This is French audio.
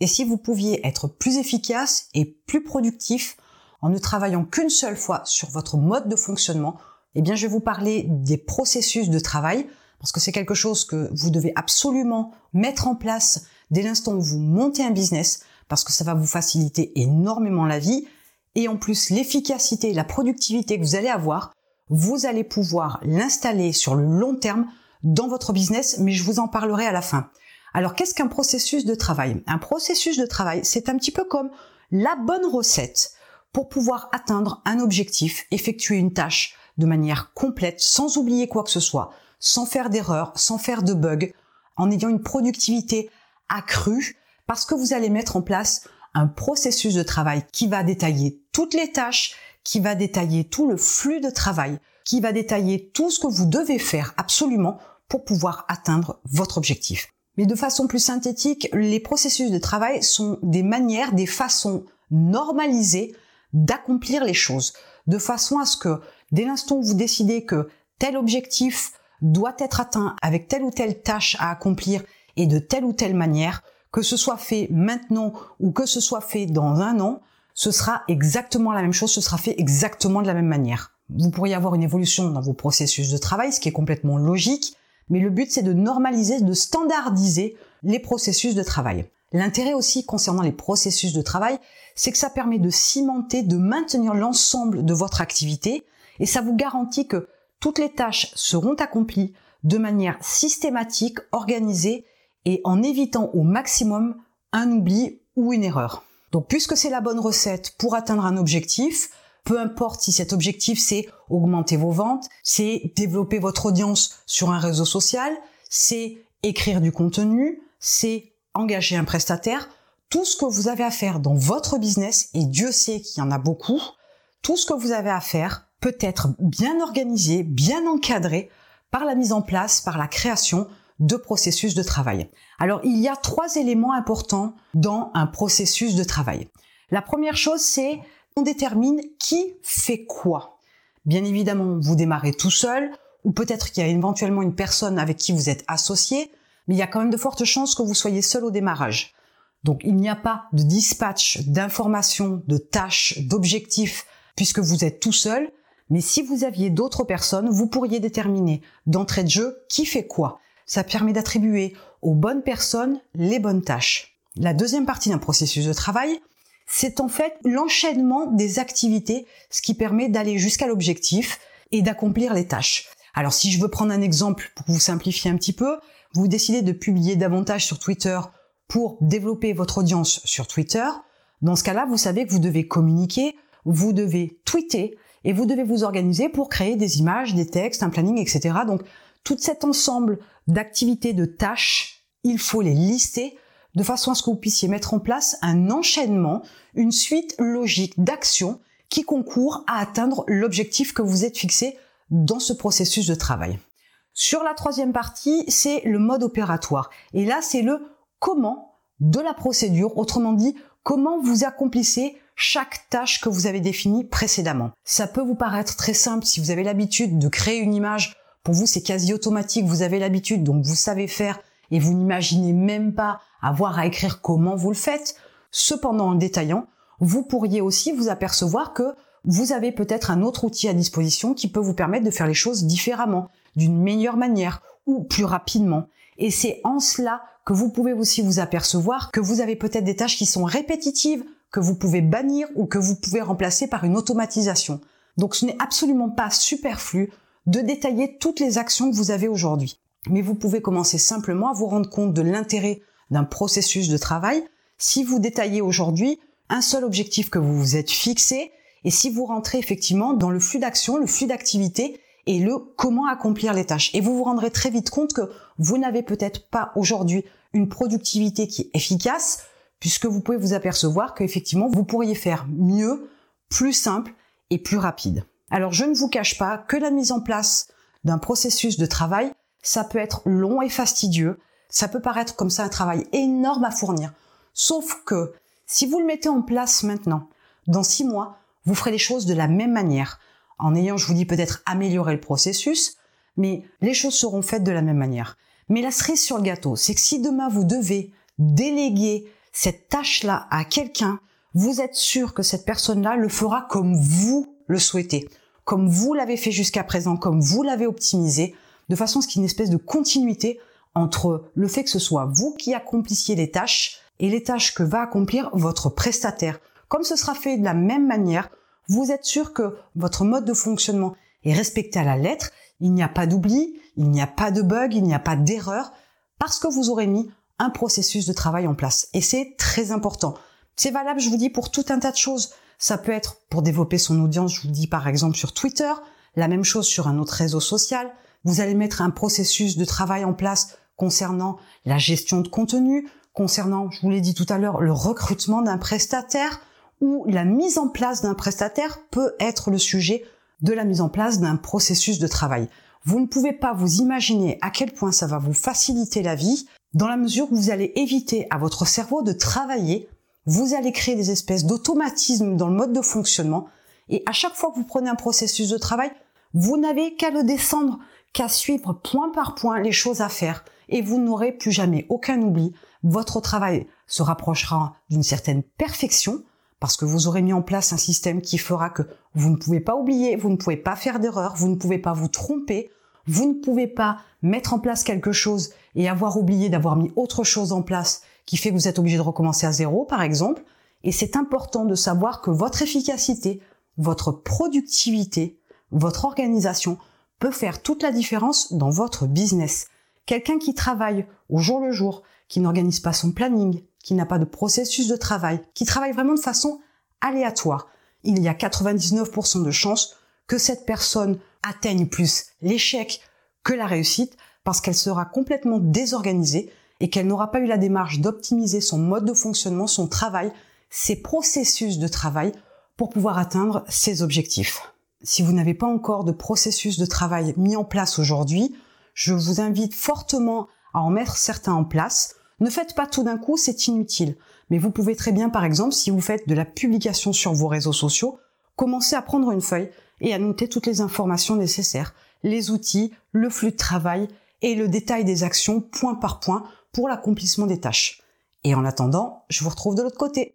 et si vous pouviez être plus efficace et plus productif en ne travaillant qu'une seule fois sur votre mode de fonctionnement, eh bien je vais vous parler des processus de travail parce que c'est quelque chose que vous devez absolument mettre en place dès l'instant où vous montez un business parce que ça va vous faciliter énormément la vie et en plus l'efficacité la productivité que vous allez avoir, vous allez pouvoir l'installer sur le long terme dans votre business, mais je vous en parlerai à la fin. Alors qu'est-ce qu'un processus de travail? Un processus de travail, c'est un petit peu comme la bonne recette pour pouvoir atteindre un objectif, effectuer une tâche de manière complète, sans oublier quoi que ce soit, sans faire d'erreurs, sans faire de bugs, en ayant une productivité accrue, parce que vous allez mettre en place un processus de travail qui va détailler toutes les tâches, qui va détailler tout le flux de travail, qui va détailler tout ce que vous devez faire absolument pour pouvoir atteindre votre objectif. Mais de façon plus synthétique, les processus de travail sont des manières, des façons normalisées d'accomplir les choses, de façon à ce que dès l'instant où vous décidez que tel objectif doit être atteint avec telle ou telle tâche à accomplir et de telle ou telle manière, que ce soit fait maintenant ou que ce soit fait dans un an, ce sera exactement la même chose, ce sera fait exactement de la même manière. Vous pourriez avoir une évolution dans vos processus de travail, ce qui est complètement logique, mais le but c'est de normaliser, de standardiser les processus de travail. L'intérêt aussi concernant les processus de travail, c'est que ça permet de cimenter, de maintenir l'ensemble de votre activité et ça vous garantit que toutes les tâches seront accomplies de manière systématique, organisée et en évitant au maximum un oubli ou une erreur. Donc puisque c'est la bonne recette pour atteindre un objectif, peu importe si cet objectif c'est augmenter vos ventes, c'est développer votre audience sur un réseau social, c'est écrire du contenu, c'est engager un prestataire, tout ce que vous avez à faire dans votre business, et Dieu sait qu'il y en a beaucoup, tout ce que vous avez à faire peut être bien organisé, bien encadré par la mise en place, par la création de processus de travail. Alors il y a trois éléments importants dans un processus de travail. La première chose, c'est on détermine qui fait quoi. Bien évidemment, vous démarrez tout seul, ou peut-être qu'il y a éventuellement une personne avec qui vous êtes associé, mais il y a quand même de fortes chances que vous soyez seul au démarrage. Donc il n'y a pas de dispatch d'informations, de tâches, d'objectifs, puisque vous êtes tout seul, mais si vous aviez d'autres personnes, vous pourriez déterminer d'entrée de jeu qui fait quoi. Ça permet d'attribuer aux bonnes personnes les bonnes tâches. La deuxième partie d'un processus de travail, c'est en fait l'enchaînement des activités, ce qui permet d'aller jusqu'à l'objectif et d'accomplir les tâches. Alors si je veux prendre un exemple pour vous simplifier un petit peu, vous décidez de publier davantage sur Twitter pour développer votre audience sur Twitter. Dans ce cas-là, vous savez que vous devez communiquer, vous devez tweeter et vous devez vous organiser pour créer des images, des textes, un planning, etc. Donc tout cet ensemble d'activités, de tâches, il faut les lister de façon à ce que vous puissiez mettre en place un enchaînement, une suite logique d'actions qui concourent à atteindre l'objectif que vous êtes fixé dans ce processus de travail. Sur la troisième partie, c'est le mode opératoire. Et là, c'est le comment de la procédure, autrement dit, comment vous accomplissez chaque tâche que vous avez définie précédemment. Ça peut vous paraître très simple si vous avez l'habitude de créer une image. Pour vous, c'est quasi automatique, vous avez l'habitude, donc vous savez faire et vous n'imaginez même pas avoir à écrire comment vous le faites. Cependant, en détaillant, vous pourriez aussi vous apercevoir que vous avez peut-être un autre outil à disposition qui peut vous permettre de faire les choses différemment, d'une meilleure manière ou plus rapidement. Et c'est en cela que vous pouvez aussi vous apercevoir que vous avez peut-être des tâches qui sont répétitives, que vous pouvez bannir ou que vous pouvez remplacer par une automatisation. Donc ce n'est absolument pas superflu de détailler toutes les actions que vous avez aujourd'hui. Mais vous pouvez commencer simplement à vous rendre compte de l'intérêt d'un processus de travail si vous détaillez aujourd'hui un seul objectif que vous vous êtes fixé et si vous rentrez effectivement dans le flux d'action, le flux d'activité et le comment accomplir les tâches. Et vous vous rendrez très vite compte que vous n'avez peut-être pas aujourd'hui une productivité qui est efficace puisque vous pouvez vous apercevoir qu'effectivement vous pourriez faire mieux, plus simple et plus rapide. Alors je ne vous cache pas que la mise en place d'un processus de travail ça peut être long et fastidieux, ça peut paraître comme ça un travail énorme à fournir. Sauf que si vous le mettez en place maintenant, dans six mois, vous ferez les choses de la même manière, en ayant, je vous dis peut-être amélioré le processus, mais les choses seront faites de la même manière. Mais la cerise sur le gâteau, c'est que si demain vous devez déléguer cette tâche-là à quelqu'un, vous êtes sûr que cette personne-là le fera comme vous le souhaitez, comme vous l'avez fait jusqu'à présent, comme vous l'avez optimisé, de façon à ce qu'il y ait une espèce de continuité entre le fait que ce soit vous qui accomplissiez les tâches et les tâches que va accomplir votre prestataire. Comme ce sera fait de la même manière, vous êtes sûr que votre mode de fonctionnement est respecté à la lettre, il n'y a pas d'oubli, il n'y a pas de bug, il n'y a pas d'erreur, parce que vous aurez mis un processus de travail en place. Et c'est très important. C'est valable, je vous dis, pour tout un tas de choses. Ça peut être pour développer son audience, je vous dis par exemple sur Twitter, la même chose sur un autre réseau social. Vous allez mettre un processus de travail en place concernant la gestion de contenu, concernant, je vous l'ai dit tout à l'heure, le recrutement d'un prestataire ou la mise en place d'un prestataire peut être le sujet de la mise en place d'un processus de travail. Vous ne pouvez pas vous imaginer à quel point ça va vous faciliter la vie dans la mesure où vous allez éviter à votre cerveau de travailler, vous allez créer des espèces d'automatismes dans le mode de fonctionnement et à chaque fois que vous prenez un processus de travail, vous n'avez qu'à le descendre, qu'à suivre point par point les choses à faire et vous n'aurez plus jamais aucun oubli. Votre travail se rapprochera d'une certaine perfection parce que vous aurez mis en place un système qui fera que vous ne pouvez pas oublier, vous ne pouvez pas faire d'erreur, vous ne pouvez pas vous tromper, vous ne pouvez pas mettre en place quelque chose et avoir oublié d'avoir mis autre chose en place qui fait que vous êtes obligé de recommencer à zéro, par exemple. Et c'est important de savoir que votre efficacité, votre productivité, votre organisation peut faire toute la différence dans votre business. Quelqu'un qui travaille au jour le jour, qui n'organise pas son planning, qui n'a pas de processus de travail, qui travaille vraiment de façon aléatoire, il y a 99% de chances que cette personne atteigne plus l'échec que la réussite parce qu'elle sera complètement désorganisée et qu'elle n'aura pas eu la démarche d'optimiser son mode de fonctionnement, son travail, ses processus de travail pour pouvoir atteindre ses objectifs. Si vous n'avez pas encore de processus de travail mis en place aujourd'hui, je vous invite fortement à en mettre certains en place. Ne faites pas tout d'un coup, c'est inutile. Mais vous pouvez très bien, par exemple, si vous faites de la publication sur vos réseaux sociaux, commencer à prendre une feuille et à noter toutes les informations nécessaires, les outils, le flux de travail et le détail des actions point par point pour l'accomplissement des tâches. Et en attendant, je vous retrouve de l'autre côté.